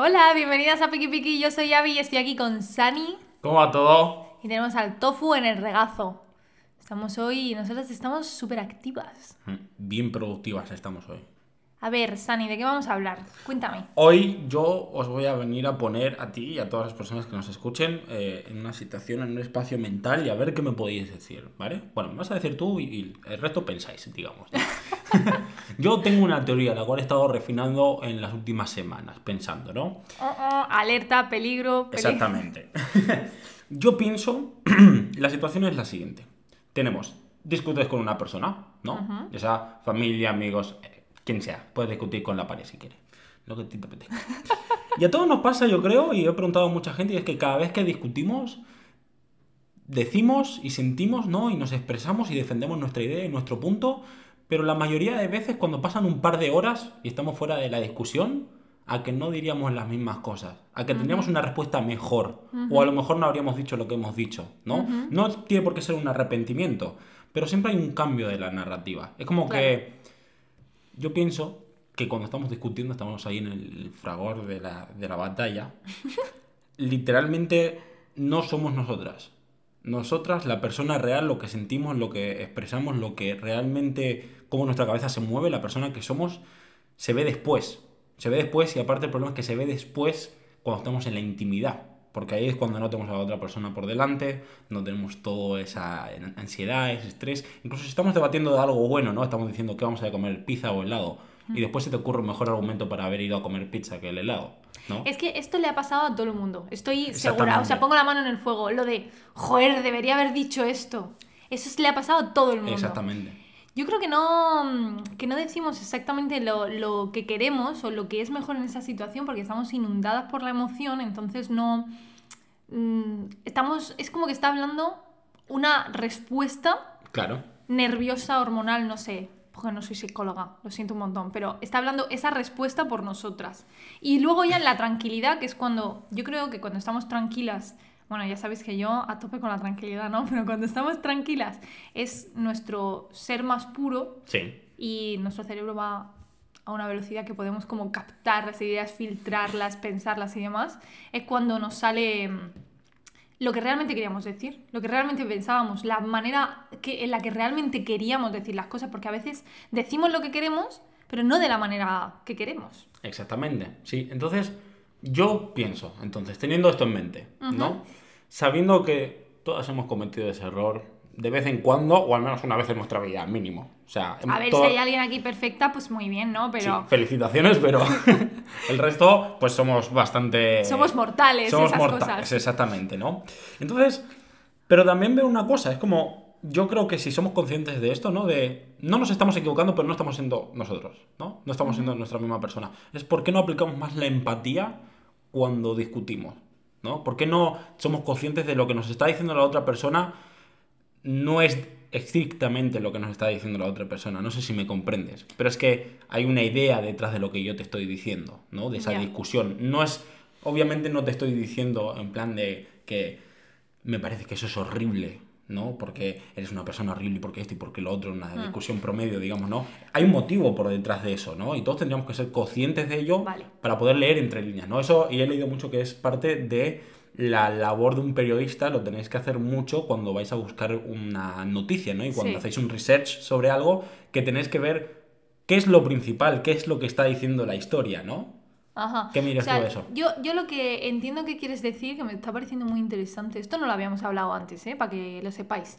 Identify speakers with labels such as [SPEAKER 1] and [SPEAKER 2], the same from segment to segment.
[SPEAKER 1] Hola, bienvenidas a Piki Piki. Yo soy Abby y estoy aquí con Sani.
[SPEAKER 2] ¿Cómo va todo?
[SPEAKER 1] Y tenemos al tofu en el regazo. Estamos hoy, nosotras estamos súper activas.
[SPEAKER 2] Mm, Bien productivas estamos hoy.
[SPEAKER 1] A ver, Sani, ¿de qué vamos a hablar? Cuéntame.
[SPEAKER 2] Hoy yo os voy a venir a poner a ti y a todas las personas que nos escuchen eh, en una situación, en un espacio mental y a ver qué me podéis decir, ¿vale? Bueno, me vas a decir tú y, y el resto pensáis, digamos. yo tengo una teoría, la cual he estado refinando en las últimas semanas, pensando, ¿no?
[SPEAKER 1] Oh, oh, alerta, peligro, peligro.
[SPEAKER 2] Exactamente. Yo pienso, la situación es la siguiente. Tenemos, discutes con una persona, ¿no? Ya sea familia, amigos, quien sea. Puedes discutir con la pared si quieres. Lo que te apetezca. Y a todos nos pasa, yo creo, y he preguntado a mucha gente, y es que cada vez que discutimos, decimos y sentimos, ¿no? Y nos expresamos y defendemos nuestra idea y nuestro punto, pero la mayoría de veces cuando pasan un par de horas y estamos fuera de la discusión, a que no diríamos las mismas cosas, a que tendríamos una respuesta mejor, o a lo mejor no habríamos dicho lo que hemos dicho, ¿no? No tiene por qué ser un arrepentimiento, pero siempre hay un cambio de la narrativa. Es como que yo pienso que cuando estamos discutiendo, estamos ahí en el fragor de la, de la batalla, literalmente no somos nosotras. Nosotras, la persona real, lo que sentimos, lo que expresamos, lo que realmente, cómo nuestra cabeza se mueve, la persona que somos, se ve después. Se ve después y aparte el problema es que se ve después cuando estamos en la intimidad. Porque ahí es cuando no tenemos a la otra persona por delante, no tenemos toda esa ansiedad, ese estrés. Incluso si estamos debatiendo de algo bueno, ¿no? Estamos diciendo que vamos a comer pizza o helado. Y después se te ocurre un mejor argumento para haber ido a comer pizza que el helado, ¿no?
[SPEAKER 1] Es que esto le ha pasado a todo el mundo. Estoy segura. O sea, pongo la mano en el fuego. Lo de, joder, debería haber dicho esto. Eso le ha pasado a todo el mundo.
[SPEAKER 2] Exactamente.
[SPEAKER 1] Yo creo que no, que no decimos exactamente lo, lo que queremos o lo que es mejor en esa situación porque estamos inundadas por la emoción, entonces no... mm, Estamos, es como que está hablando una respuesta
[SPEAKER 2] Claro.
[SPEAKER 1] nerviosa, hormonal, no sé, porque no soy psicóloga, lo siento un montón, pero está hablando esa respuesta por nosotras. Y luego ya en la tranquilidad, que es cuando, yo creo que cuando estamos tranquilas, bueno, ya sabéis que yo a tope con la tranquilidad, ¿no? Pero cuando estamos tranquilas es nuestro ser más puro
[SPEAKER 2] Sí.
[SPEAKER 1] y nuestro cerebro va a una velocidad que podemos como captar las ideas, filtrarlas, pensarlas y demás, es cuando nos sale mm, lo que realmente queríamos decir, lo que realmente pensábamos, la manera que, en la que realmente queríamos decir las cosas, porque a veces decimos lo que queremos, pero no de la manera que queremos.
[SPEAKER 2] Exactamente, sí. Entonces, yo pienso, entonces, teniendo esto en mente, ¿no? Sabiendo que todas hemos cometido ese error de vez en cuando, o al menos una vez en nuestra vida, mínimo. O sea,
[SPEAKER 1] A ver, si hay alguien aquí perfecta, pues muy bien, ¿no?
[SPEAKER 2] sí,
[SPEAKER 1] Pero
[SPEAKER 2] felicitaciones, pero el resto, pues somos bastante...
[SPEAKER 1] somos mortales,
[SPEAKER 2] somos
[SPEAKER 1] esas
[SPEAKER 2] mortales,
[SPEAKER 1] cosas.
[SPEAKER 2] exactamente, ¿no? Entonces, pero también veo una cosa, es como, yo creo que si somos conscientes de esto, ¿no? De, no nos estamos equivocando, pero no estamos siendo nosotros, ¿no? No estamos siendo nuestra misma persona. Es por qué no aplicamos más la empatía cuando discutimos, ¿no? ¿Por qué no somos conscientes de lo que nos está diciendo la otra persona no es estrictamente lo que nos está diciendo la otra persona. No sé si me comprendes. Pero es que hay una idea detrás de lo que yo te estoy diciendo, ¿no? De esa discusión. No es. Obviamente no te estoy diciendo en plan de que me parece que eso es horrible. ¿no? Porque eres una persona horrible y porque esto y porque lo otro, una discusión promedio, digamos, ¿no? Hay un motivo por detrás de eso, ¿no? Y todos tendríamos que ser conscientes de ello
[SPEAKER 1] Vale.
[SPEAKER 2] para poder leer entre líneas, ¿no? Eso, y he leído mucho que es parte de la labor de un periodista, lo tenéis que hacer mucho cuando vais a buscar una noticia, ¿no? Y cuando
[SPEAKER 1] Sí.
[SPEAKER 2] hacéis un research sobre algo, que tenéis que ver qué es lo principal, qué es lo que está diciendo la historia, ¿no?
[SPEAKER 1] Ajá.
[SPEAKER 2] ¿Qué miras
[SPEAKER 1] O sea,
[SPEAKER 2] tú eso?
[SPEAKER 1] Yo, yo lo que entiendo que quieres decir, que me está pareciendo muy interesante, esto no lo habíamos hablado antes, ¿eh? para que lo sepáis.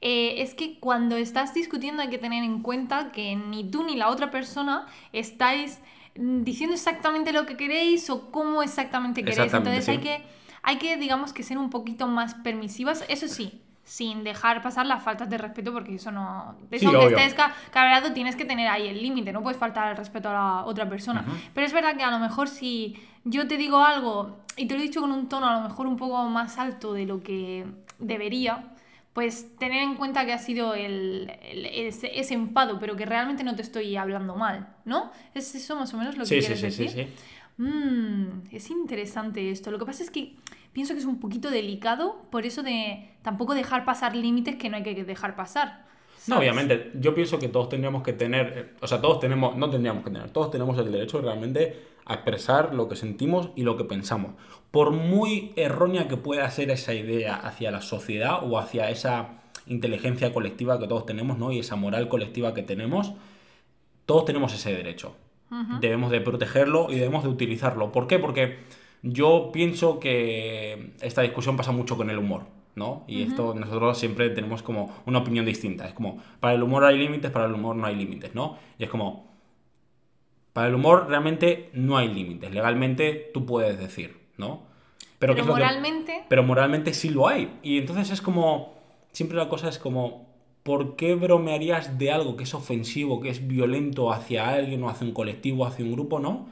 [SPEAKER 1] Eh, es que cuando estás discutiendo hay que tener en cuenta que ni tú ni la otra persona estáis mm, diciendo exactamente lo que queréis o cómo exactamente queréis.
[SPEAKER 2] Exactamente,
[SPEAKER 1] Entonces hay
[SPEAKER 2] sí.
[SPEAKER 1] que, hay que, digamos, que ser un poquito más permisivas. Eso sí, sin dejar pasar las faltas de respeto, porque eso no. De
[SPEAKER 2] Sí,
[SPEAKER 1] eso, aunque
[SPEAKER 2] obvio.
[SPEAKER 1] estés ca- cabreado, tienes que tener ahí el límite, no puedes faltar al respeto a la otra persona. Pero es verdad que a lo mejor si yo te digo algo y te lo he dicho con un tono a lo mejor un poco más alto de lo que debería, pues tener en cuenta que ha sido el, el- ese, ese enfado, pero que realmente no te estoy hablando mal, ¿no? ¿Es eso más o menos lo que
[SPEAKER 2] Sí, sí,
[SPEAKER 1] quieres
[SPEAKER 2] sí, sí,
[SPEAKER 1] decir?
[SPEAKER 2] sí.
[SPEAKER 1] Mm, es interesante esto. Lo que pasa es que pienso que es un poquito delicado, por eso de tampoco dejar pasar límites que no hay que dejar pasar.
[SPEAKER 2] No, obviamente, yo pienso que todos tendríamos que tener, eh, o sea, todos tenemos, no tendríamos que tener, todos tenemos el derecho realmente a expresar lo que sentimos y lo que pensamos. Por muy errónea que pueda ser esa idea hacia la sociedad o hacia esa inteligencia colectiva que todos tenemos, ¿no? Y esa moral colectiva que tenemos, todos tenemos ese derecho. Debemos de protegerlo y debemos de utilizarlo. ¿Por qué? Porque yo pienso que esta discusión pasa mucho con el humor. ¿no? Y esto nosotros siempre tenemos como una opinión distinta. Es como, para el humor hay límites, para el humor no hay límites, ¿no? Y es como, para el humor realmente no hay límites. Legalmente tú puedes decir, ¿no?
[SPEAKER 1] Pero, moralmente...
[SPEAKER 2] pero moralmente sí lo hay. Y entonces es como, siempre la cosa es como, ¿por qué bromearías de algo que es ofensivo, que es violento hacia alguien o hacia un colectivo, hacia un grupo, ¿no?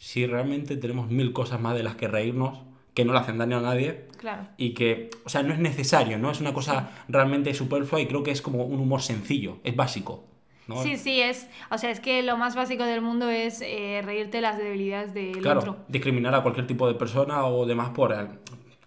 [SPEAKER 2] Si realmente tenemos mil cosas más de las que reírnos que no le hacen daño a nadie.
[SPEAKER 1] Claro.
[SPEAKER 2] Y que, o sea, no es necesario, ¿no? Es una cosa realmente superflua y creo que es como un humor sencillo, es básico. ¿no?
[SPEAKER 1] Sí, sí, es. O sea, es que lo más básico del mundo es eh, reírte las debilidades del
[SPEAKER 2] claro,
[SPEAKER 1] otro.
[SPEAKER 2] discriminar a cualquier tipo de persona o demás por,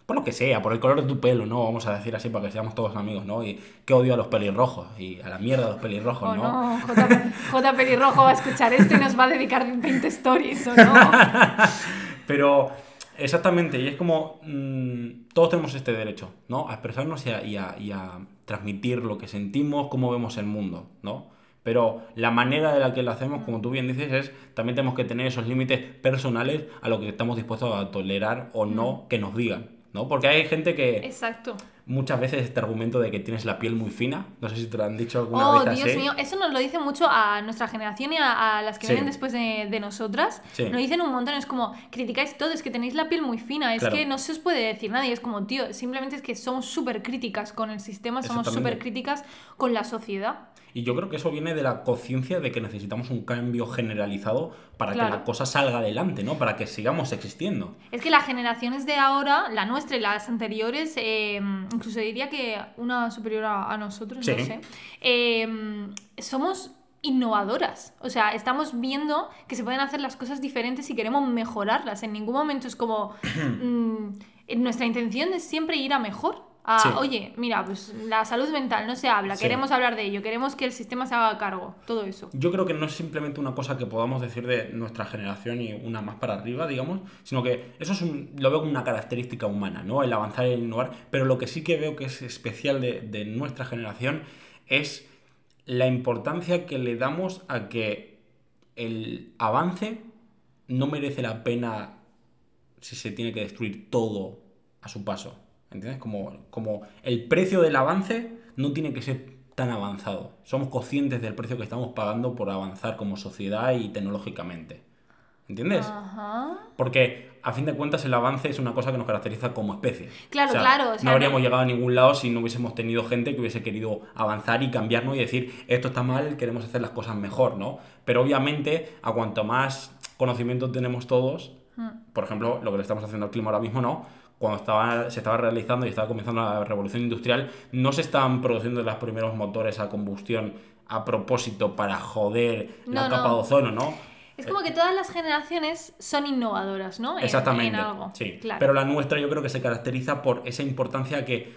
[SPEAKER 2] por lo que sea, por el color de tu pelo, ¿no? Vamos a decir así para que seamos todos amigos, ¿no? Y que odio a los pelirrojos y a la mierda a los pelirrojos,
[SPEAKER 1] Oh,
[SPEAKER 2] ¿no?
[SPEAKER 1] no, J, J Pelirrojo va a escuchar esto y nos va a dedicar 20 stories, ¿o no?
[SPEAKER 2] Pero exactamente, y es como mm, todos tenemos este derecho, ¿no? A expresarnos y a, y a- y a transmitir lo que sentimos, cómo vemos el mundo, ¿no? Pero la manera de la que lo hacemos, como tú bien dices, es también tenemos que tener esos límites personales a lo que estamos dispuestos a tolerar o no que nos digan, ¿no? Porque hay gente que
[SPEAKER 1] Exacto.
[SPEAKER 2] muchas veces este argumento de que tienes la piel muy fina, no sé si te lo han dicho alguna
[SPEAKER 1] Oh,
[SPEAKER 2] vez
[SPEAKER 1] Dios
[SPEAKER 2] así.
[SPEAKER 1] mío, eso nos lo dice mucho a nuestra generación y a, a las que
[SPEAKER 2] Sí.
[SPEAKER 1] vienen después de, de nosotras.
[SPEAKER 2] Sí.
[SPEAKER 1] Nos dicen un montón, es como, criticáis todo, es que tenéis la piel muy fina, es
[SPEAKER 2] Claro.
[SPEAKER 1] que no se os puede decir nadie, es como, tío, simplemente es que somos súper críticas con el sistema, somos súper críticas con la sociedad.
[SPEAKER 2] Y yo creo que eso viene de la conciencia de que necesitamos un cambio generalizado para que la cosa salga adelante, ¿no? Para que sigamos existiendo.
[SPEAKER 1] Es que las generaciones de ahora, la nuestra y las anteriores, eh, incluso diría que una superior a, a nosotros, no sé, eh, somos innovadoras. O sea, estamos viendo que se pueden hacer las cosas diferentes y queremos mejorarlas. En ningún momento es como... mm, nuestra intención es siempre ir a mejor. A,
[SPEAKER 2] Sí.
[SPEAKER 1] Oye, mira, pues la salud mental no se habla,
[SPEAKER 2] Sí.
[SPEAKER 1] queremos hablar de ello, queremos que el sistema se haga cargo, todo eso.
[SPEAKER 2] Yo creo que no es simplemente una cosa que podamos decir de nuestra generación y una más para arriba, digamos, sino que eso es un- lo veo como una característica humana, ¿no? El avanzar y el innovar, pero lo que sí que veo que es especial de, de nuestra generación es la importancia que le damos a que el avance no merece la pena si se tiene que destruir todo a su paso. ¿Entiendes? Como, como el precio del avance no tiene que ser tan avanzado. Somos conscientes del precio que estamos pagando por avanzar como sociedad y tecnológicamente. ¿Entiendes?
[SPEAKER 1] Ajá.
[SPEAKER 2] Porque a fin de cuentas el avance es una cosa que nos caracteriza como especie.
[SPEAKER 1] Claro, claro, o sea,
[SPEAKER 2] no habríamos
[SPEAKER 1] no-
[SPEAKER 2] llegado a ningún lado si no hubiésemos tenido gente que hubiese querido avanzar y cambiarnos y decir esto está mal, queremos hacer las cosas mejor, ¿no? Pero obviamente a cuanto más conocimiento tenemos todos,
[SPEAKER 1] Hmm.
[SPEAKER 2] por ejemplo, lo que le estamos haciendo al clima ahora mismo, ¿no? Cuando estaba, se estaba realizando y estaba comenzando la revolución industrial, no se estaban produciendo los primeros motores a combustión a propósito para joder la
[SPEAKER 1] No,
[SPEAKER 2] capa de ozono, ¿no?
[SPEAKER 1] Es como que todas las generaciones son innovadoras, ¿no? En-
[SPEAKER 2] Exactamente.
[SPEAKER 1] En algo.
[SPEAKER 2] Sí.
[SPEAKER 1] Claro.
[SPEAKER 2] Pero la nuestra yo creo que se caracteriza por esa importancia que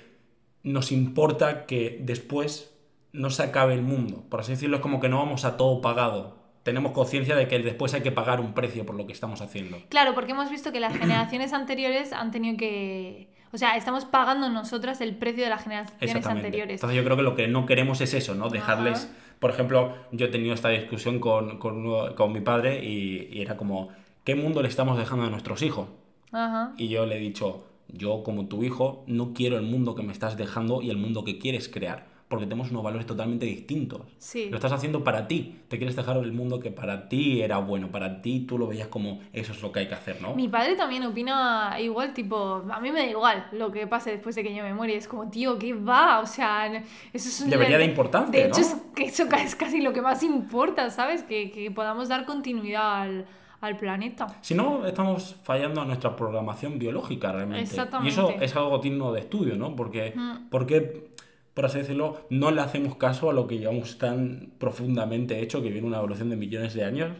[SPEAKER 2] nos importa que después no se acabe el mundo. Por así decirlo, es como que no vamos a todo pagado. Tenemos conciencia de que después hay que pagar un precio por lo que estamos haciendo.
[SPEAKER 1] Claro, porque hemos visto que las generaciones anteriores han tenido que... O sea, estamos pagando nosotras el precio de las generaciones anteriores.
[SPEAKER 2] Entonces yo creo que lo que no queremos es eso, ¿no? Dejarles... Por ejemplo, yo he tenido esta discusión con, con, mi padre y, y era como, ¿qué mundo le estamos dejando a nuestros hijos?
[SPEAKER 1] Ajá.
[SPEAKER 2] Y yo le he dicho, yo como tu hijo no quiero el mundo que me estás dejando y el mundo que quieres crear, porque tenemos unos valores totalmente distintos.
[SPEAKER 1] Sí.
[SPEAKER 2] Lo estás haciendo para ti, te quieres dejar el mundo que para ti era bueno, para ti tú lo veías como eso es lo que hay que hacer, ¿no?
[SPEAKER 1] Mi padre también opina igual, tipo, a mí me da igual lo que pase después de que yo me muera. Es como, tío, ¿qué va? O sea, eso es un...
[SPEAKER 2] Debería de importancia,
[SPEAKER 1] De hecho,
[SPEAKER 2] ¿no?
[SPEAKER 1] es que eso es casi lo que más importa, ¿sabes? Que, que podamos dar continuidad al, al planeta.
[SPEAKER 2] Si no, estamos fallando a nuestra programación biológica realmente.
[SPEAKER 1] Exactamente.
[SPEAKER 2] Y eso es algo digno de estudio, ¿no? Porque,
[SPEAKER 1] Mm.
[SPEAKER 2] porque, por así decirlo, no le hacemos caso a lo que llevamos tan profundamente hecho, que viene una evolución de millones de años.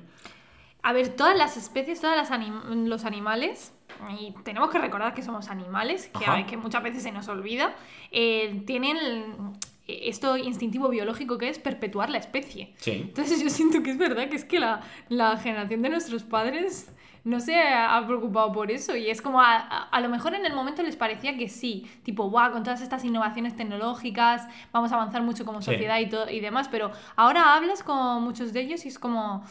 [SPEAKER 1] A ver, todas las especies, todos los animales, y tenemos que recordar que somos animales, que, muchas veces se nos olvida, eh, tienen esto instintivo biológico que es perpetuar la especie.
[SPEAKER 2] Sí.
[SPEAKER 1] Entonces yo siento que es verdad que es que la, la generación de nuestros padres no se ha preocupado por eso y es como a, a, a lo mejor en el momento les parecía que sí, tipo, guau, con todas estas innovaciones tecnológicas vamos a avanzar mucho como
[SPEAKER 2] Sí.
[SPEAKER 1] sociedad y, todo, y demás, pero ahora hablas con muchos de ellos y es como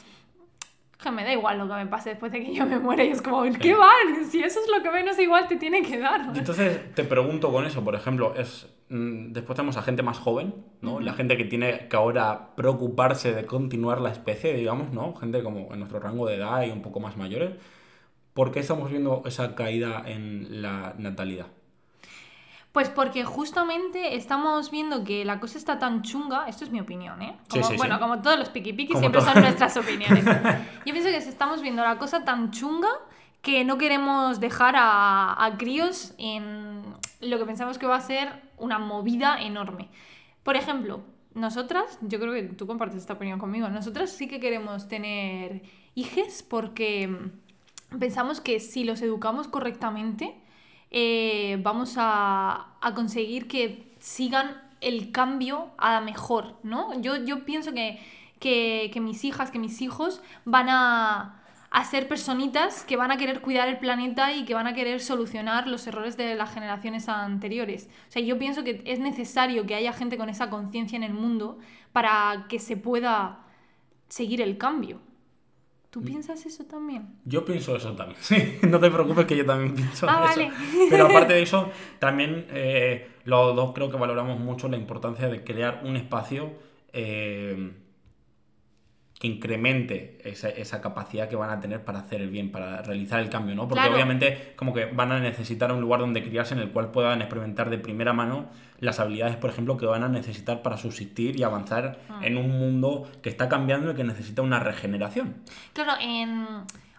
[SPEAKER 1] que me da igual lo que me pase después de que yo me muera y es como, ¿qué van? Si eso es lo que menos igual te tiene que dar.
[SPEAKER 2] Y Entonces te pregunto con eso, por ejemplo, es mm, después tenemos a gente más joven, ¿no? La gente que tiene que ahora preocuparse de continuar la especie, digamos, ¿no? Gente como en nuestro rango de edad y un poco más mayores. ¿Por qué estamos viendo esa caída en la natalidad?
[SPEAKER 1] Pues porque justamente estamos viendo que la cosa está tan chunga, esto es mi opinión, ¿eh? Como-
[SPEAKER 2] sí, sí.
[SPEAKER 1] bueno, como todos los piqui siempre
[SPEAKER 2] todo.
[SPEAKER 1] son nuestras opiniones. Yo pienso que estamos viendo la cosa tan chunga que no queremos dejar a, a críos en lo que pensamos que va a ser una movida enorme. Por ejemplo, nosotras, yo creo que tú compartes esta opinión conmigo, nosotras sí que queremos tener hijes porque pensamos que si los educamos correctamente, eh, vamos a, a conseguir que sigan el cambio a mejor, ¿no? Yo, yo pienso que, que, que mis hijas, que mis hijos van a, a ser personitas que van a querer cuidar el planeta y que van a querer solucionar los errores de las generaciones anteriores. O sea, yo pienso que es necesario que haya gente con esa conciencia en el mundo para que se pueda seguir el cambio. ¿Tú piensas eso también?
[SPEAKER 2] Yo pienso eso también, sí. No te preocupes que yo también pienso
[SPEAKER 1] Ah,
[SPEAKER 2] eso.
[SPEAKER 1] vale.
[SPEAKER 2] Pero aparte de eso, también eh, los dos creo que valoramos mucho la importancia de crear un espacio eh, que incremente esa, esa capacidad que van a tener para hacer el bien, para realizar el cambio, ¿no? Porque
[SPEAKER 1] Claro.
[SPEAKER 2] obviamente como que van a necesitar un lugar donde criarse en el cual puedan experimentar de primera mano las habilidades, por ejemplo, que van a necesitar para subsistir y avanzar
[SPEAKER 1] Ah.
[SPEAKER 2] en un mundo que está cambiando y que necesita una regeneración.
[SPEAKER 1] Claro, en...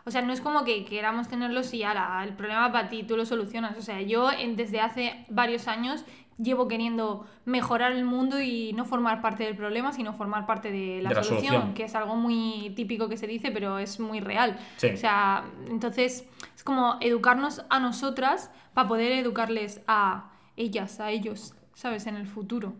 [SPEAKER 1] O sea, no es como que queramos tenerlos y ahora el problema para ti, tú lo solucionas. O sea, yo desde hace varios años llevo queriendo mejorar el mundo y no formar parte del problema, sino formar parte de la,
[SPEAKER 2] De la
[SPEAKER 1] solución,
[SPEAKER 2] solución.
[SPEAKER 1] que es algo muy típico que se dice, pero es muy real.
[SPEAKER 2] Sí.
[SPEAKER 1] O sea, entonces es como educarnos a nosotras para poder educarles a ellas, a ellos, ¿sabes? En el futuro.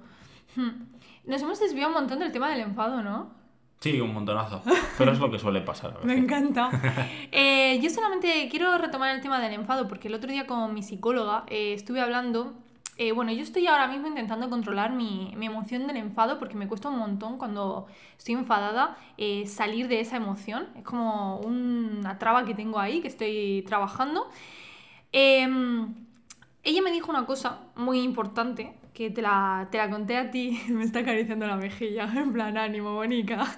[SPEAKER 1] Hmm. Nos hemos desviado un montón del tema del enfado, ¿no?
[SPEAKER 2] Sí, un montonazo. Pero es lo que suele pasar. a
[SPEAKER 1] Me encanta. Eh, yo solamente quiero retomar el tema del enfado porque el otro día con mi psicóloga eh, estuve hablando. Eh, bueno, yo estoy ahora mismo intentando controlar mi, mi emoción del enfado porque me cuesta un montón cuando estoy enfadada eh, salir de esa emoción. Es como una traba que tengo ahí que estoy trabajando. Em, ella me dijo una cosa muy importante que te la, te la conté a ti. Me está acariciando la mejilla, en plan ánimo, bonica.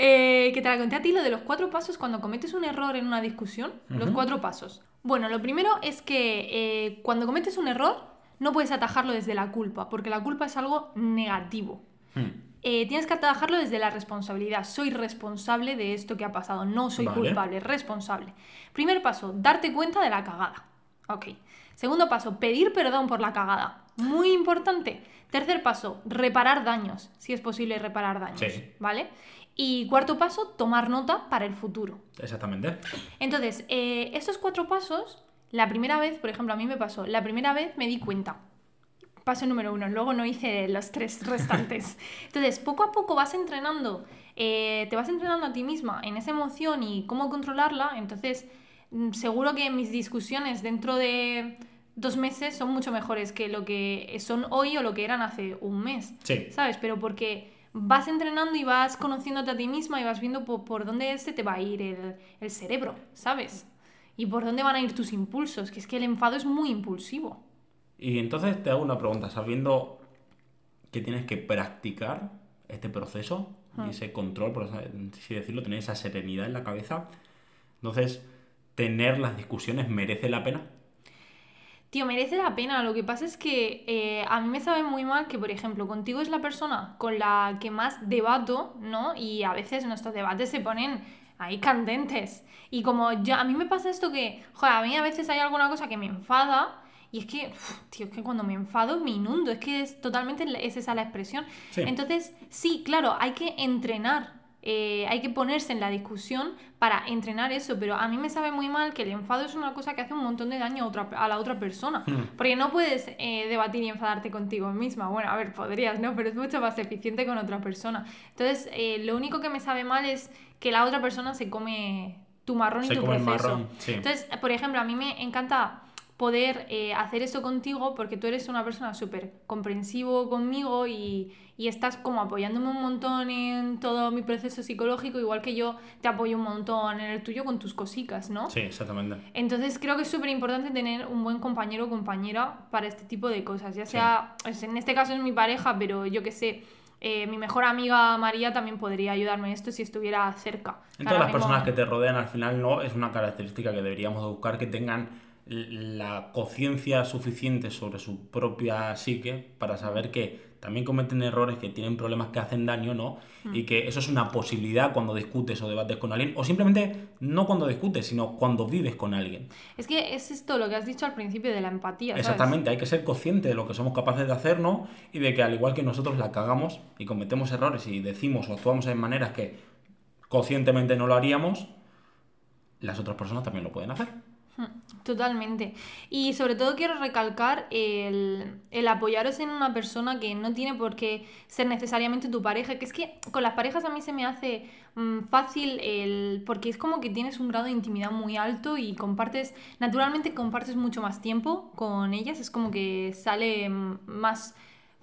[SPEAKER 1] Eh, que te la conté a ti lo de los cuatro pasos cuando cometes un error en una discusión. Los cuatro pasos. Bueno, lo primero es que eh, cuando cometes un error no puedes atajarlo desde la culpa, porque la culpa es algo negativo.
[SPEAKER 2] Hmm.
[SPEAKER 1] Eh, tienes que atajarlo desde la responsabilidad. Soy responsable de esto que ha pasado. No soy
[SPEAKER 2] Vale.
[SPEAKER 1] culpable, responsable. Primer paso, darte cuenta de la cagada. Ok. Segundo paso, pedir perdón por la cagada. Muy importante. Tercer paso, reparar daños. Si es posible reparar daños.
[SPEAKER 2] Sí.
[SPEAKER 1] ¿Vale? Y cuarto paso, tomar nota para el futuro.
[SPEAKER 2] Exactamente.
[SPEAKER 1] Entonces, eh, estos cuatro pasos, la primera vez, por ejemplo, a mí me pasó, la primera vez me di cuenta. Paso número uno, luego no hice los tres restantes. Entonces, poco a poco vas entrenando, eh, te vas entrenando a ti misma en esa emoción y cómo controlarla. Entonces, mm, seguro que mis discusiones dentro de dos meses son mucho mejores que lo que son hoy o lo que eran hace un mes.
[SPEAKER 2] Sí.
[SPEAKER 1] ¿Sabes? Pero porque vas entrenando y vas conociéndote a ti misma y vas viendo por, por dónde se te va a ir el, el cerebro, ¿sabes? Y por dónde van a ir tus impulsos, que es que el enfado es muy impulsivo.
[SPEAKER 2] Y entonces te hago una pregunta, sabiendo que tienes que practicar este proceso y ese control, por así decirlo, tener esa serenidad en la cabeza, entonces, ¿tener las discusiones merece la pena?
[SPEAKER 1] Tío, merece la pena. Lo que pasa es que eh, a mí me sabe muy mal que, por ejemplo, contigo es la persona con la que más debato, ¿no? Y a veces nuestros debates se ponen ahí candentes. Y como ya, a mí me pasa esto que, joder, a mí a veces hay alguna cosa que me enfada. Y es que, uf, tío, es que cuando me enfado me inundo. Es que es totalmente, es esa la expresión.
[SPEAKER 2] Sí.
[SPEAKER 1] Entonces, sí, claro, hay que entrenar eh, hay que ponerse en la discusión para entrenar eso, pero a mí me sabe muy mal que el enfado es una cosa que hace un montón de daño a, otra, a la otra persona,
[SPEAKER 2] Hmm.
[SPEAKER 1] porque no puedes eh, debatir y enfadarte contigo misma, bueno, a ver, podrías, ¿no? Pero es mucho más eficiente con otra persona. Entonces, eh, lo único que me sabe mal es que la otra persona se come tu marrón y tu
[SPEAKER 2] come el
[SPEAKER 1] proceso.
[SPEAKER 2] marrón, sí.
[SPEAKER 1] Entonces, por ejemplo, a mí me encanta poder eh, hacer eso contigo porque tú eres una persona súper comprensivo conmigo y, y estás como apoyándome un montón en todo mi proceso psicológico, igual que yo te apoyo un montón en el tuyo con tus cositas, ¿no?
[SPEAKER 2] Sí, exactamente.
[SPEAKER 1] Entonces creo que es súper importante tener un buen compañero o compañera para este tipo de cosas, ya sea, pues, en este caso es mi pareja, pero yo que sé, eh, mi mejor amiga María también podría ayudarme en esto si estuviera cerca.
[SPEAKER 2] En todas las personas que te rodean, al final no es una característica que deberíamos de buscar que tengan la conciencia suficiente sobre su propia psique para saber que también cometen errores, que tienen problemas que hacen daño, ¿no?
[SPEAKER 1] Mm.
[SPEAKER 2] Y que eso es una posibilidad cuando discutes o debates con alguien, o simplemente no cuando discutes, sino cuando vives con alguien.
[SPEAKER 1] Es que es esto lo que has dicho al principio de la empatía. ¿sabes?
[SPEAKER 2] Exactamente, hay que ser consciente de lo que somos capaces de hacer, ¿no? Y de que al igual que nosotros la cagamos y cometemos errores y decimos o actuamos en maneras que conscientemente no lo haríamos, las otras personas también lo pueden hacer.
[SPEAKER 1] Totalmente. Y sobre todo quiero recalcar el, el apoyaros en una persona que no tiene por qué ser necesariamente tu pareja, que es que con las parejas a mí se me hace mm, fácil el porque es como que tienes un grado de intimidad muy alto y compartes, naturalmente compartes mucho más tiempo con ellas, es como que sale mm, más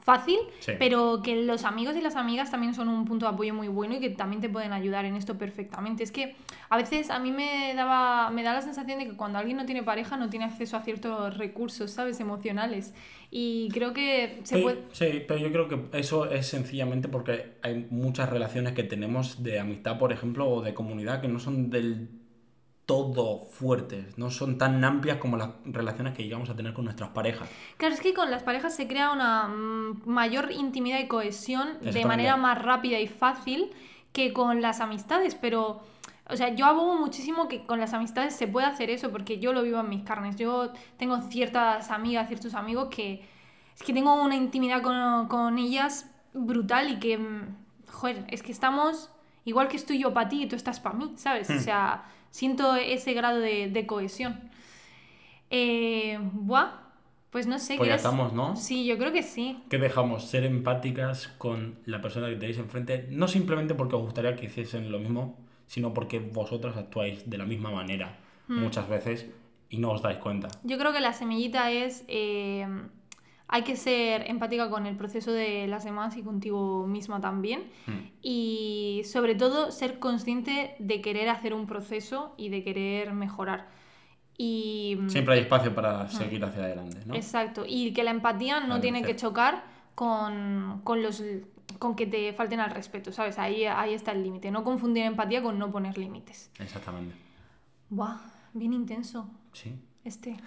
[SPEAKER 1] fácil,
[SPEAKER 2] Sí.
[SPEAKER 1] pero que los amigos y las amigas también son un punto de apoyo muy bueno y que también te pueden ayudar en esto perfectamente. Es que a veces a mí me daba me da la sensación de que cuando alguien no tiene pareja no tiene acceso a ciertos recursos, ¿sabes? emocionales y creo que se
[SPEAKER 2] Sí,
[SPEAKER 1] puede
[SPEAKER 2] sí, pero yo creo que eso es sencillamente porque hay muchas relaciones que tenemos de amistad, por ejemplo, o de comunidad que no son del todo fuertes, no son tan amplias como las relaciones que llegamos a tener con nuestras parejas.
[SPEAKER 1] Claro, es que con las parejas se crea una mm, mayor intimidad y cohesión de manera más rápida y fácil que con las amistades, pero, o sea, yo abogo muchísimo que con las amistades se pueda hacer eso, porque yo lo vivo en mis carnes. Yo tengo ciertas amigas, ciertos amigos que es que tengo una intimidad con, con ellas brutal y que, mm, joder, es que estamos igual que estoy yo para ti y tú estás para mí, ¿sabes? O sea, siento ese grado de, de cohesión. Eh, buah, pues no sé.
[SPEAKER 2] Pues ya
[SPEAKER 1] ¿quieres-
[SPEAKER 2] estamos, ¿no?
[SPEAKER 1] Sí, yo creo que sí.
[SPEAKER 2] que dejamos ser empáticas con la persona que tenéis enfrente, no simplemente porque os gustaría que hiciesen lo mismo, sino porque vosotras actuáis de la misma manera
[SPEAKER 1] Hmm.
[SPEAKER 2] muchas veces y no os dais cuenta.
[SPEAKER 1] Yo creo que la semillita es. eh, hay que ser empática con el proceso de las demás y contigo misma también.
[SPEAKER 2] Hmm.
[SPEAKER 1] Y sobre todo ser consciente de querer hacer un proceso y de querer mejorar. Y.
[SPEAKER 2] Siempre hay espacio para seguir hacia adelante, ¿no?
[SPEAKER 1] Exacto. Y que la empatía no tiene que chocar con, con los con que te falten al respeto, ¿sabes? Ahí, ahí está el límite. No confundir empatía con no poner límites.
[SPEAKER 2] Exactamente.
[SPEAKER 1] Buah, bien intenso
[SPEAKER 2] Sí.
[SPEAKER 1] este.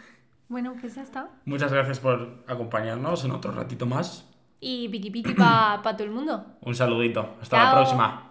[SPEAKER 1] Bueno, pues ya está.
[SPEAKER 2] Muchas gracias por acompañarnos en otro ratito más.
[SPEAKER 1] Y piqui piqui para todo el mundo.
[SPEAKER 2] Un saludito. Hasta
[SPEAKER 1] Chao.
[SPEAKER 2] la próxima.